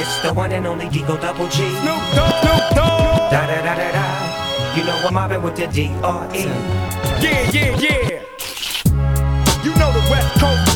It's the one and only Digo Double G. Snoop Dogg, Snoop Dogg. Da da da da da. You know I'm mobbing with the D.R.E. Yeah, yeah, yeah. You know the West Coast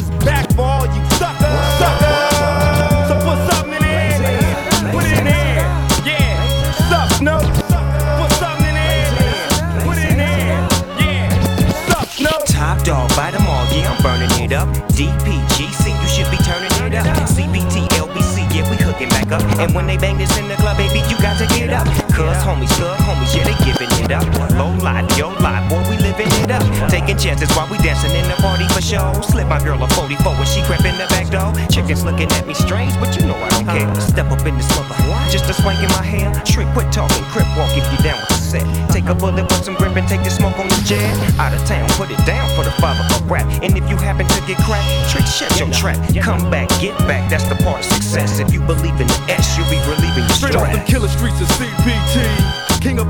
And when they bang this in the club, baby, you got to get up. Cuz homies, good homies, yeah, they giving it up. Low life, yo life, boy, we living it up. Taking chances while we dancing in the party for show. Slip my girl a 44 when she crept in the back door. Chickens looking at me strange, but you know I don't care. Step up in this mother, just a swank in my hair. Trick, quit talking, crip walk if you down with the set. Take a bullet, put some grip and take the smoke on the jet. Out of town, put it down for the father of rap. And if you happen to get cracked, trick, shut your trap. Come back, get back, that's the part of success. If you believe in the S, you'll be relieving your Straight off stress. killer streets of CPT.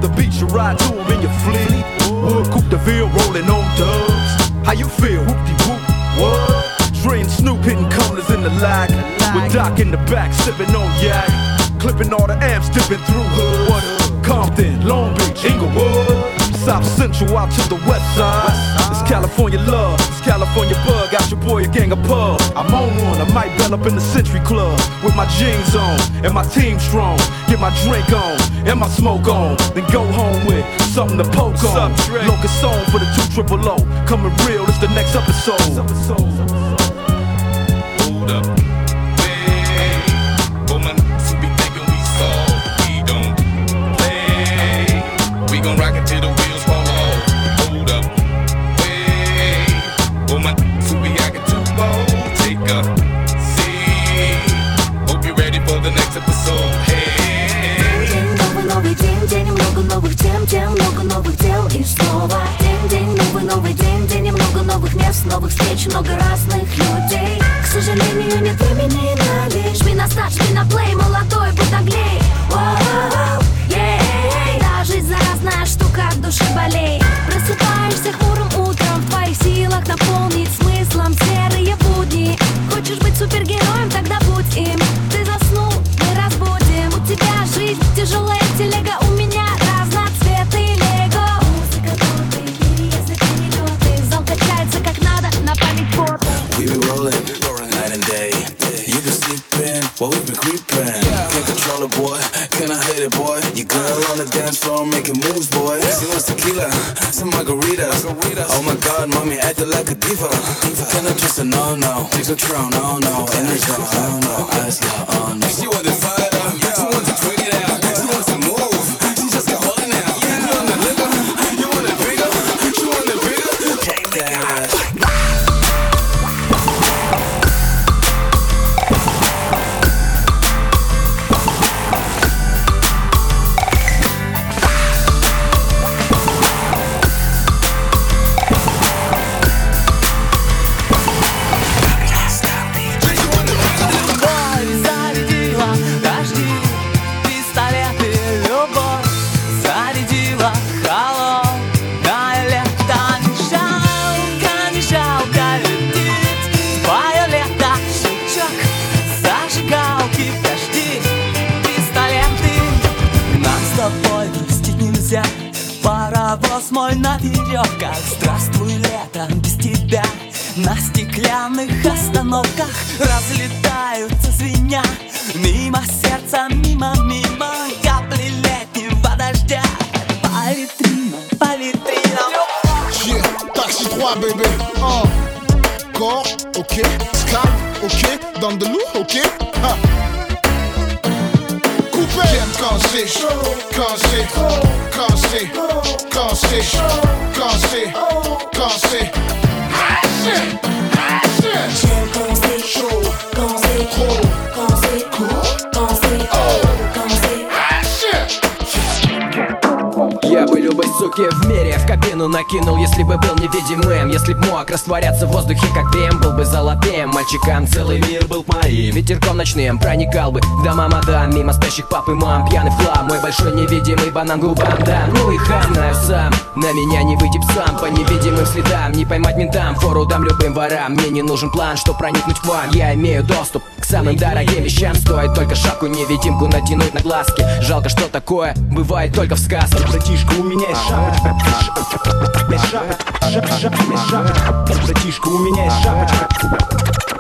The beach, you ride to him in your fleet. Wood, Coupe de Ville, rolling on dubs. How you feel? Whoop de whoop. What? Dre and Snoop hitting corners in the lag. With Doc in the back, sipping on yak. Clipping all the amps, dipping through hood. Compton, Long Beach, Inglewood. South Central out to the west side. It's California love, it's California bug. Got your boy a gang of pub. I'm on one, I might bell up in the Century Club with my jeans on and my team strong. Get my drink on and my smoke on, then go home with something to poke on. Locust song for the two triple O. Coming real, it's the next episode. Hold up. Много разных людей. К сожалению, нет времени на лишь Жми на старт, жми на плей, молодой, будь наглей. Воу, ей, да, жизнь заразная штука, от души болей Boy? Your girl on the dance floor making moves, boy. She wants tequila, some margaritas. Oh my God, mommy acting like a diva. Can I trust her? No, no. Take control, no, no. Energy, no, no. Eyes, yeah, oh no. She want to fire up. She wants to drink it out. She веревках. Здравствуй, лето, без тебя. На стеклянных остановках разлетаются звеня Мимо сердца, мимо, мимо Капли летнего дождя По витринам, по витринам Yeah, taxi 3 bébé. Oh. Corps, ok. Scalp, ok. Dans de. J'aime quand c'est chaud, quand c'est quand c'est quand c'est chaud, quand c'est quand c'est. J'aime quand c'est chaud, quand c'est trop, накинул кинул, если бы был невидимым. Если б мог растворяться в воздухе, как дым Был бы золотым. Мальчикам, целый мир был моим. Ветерком ночным проникал бы в дома мадам Мимо спящих пап и мам, пьяный в хлам. Мой большой невидимый банан губам да Ну и хам, знаю сам, на меня не выйти сам. По невидимым следам, не поймать ментам. Фору дам любым ворам, мне не нужен план, чтоб проникнуть к вам. Я имею доступ к самым дорогим вещам. Стоит только шапку невидимку натянуть на глазки. Жалко, что такое бывает только в сказке. Братишка, у меня есть шапочка Шапочка, шап- шап- есть шапочка Братишка, у меня есть шапочка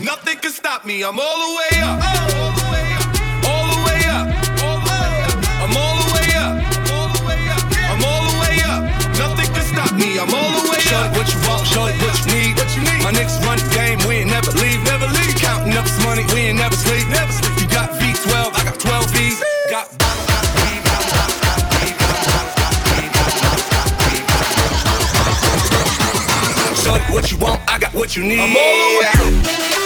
Nothing can stop me. I'm all the way up. All the way up. All the way up. I'm all the way up. I'm all the way up. Nothing can stop me. I'm all the way up. What you want? Shorty, what? What you need? My niggas run the game. We ain't never leave. Never leave. Counting up this money. We ain't never sleep. Never sleep. You got V12. I got 12 V's. Got. Shorty, what you want? I got what you need. I'm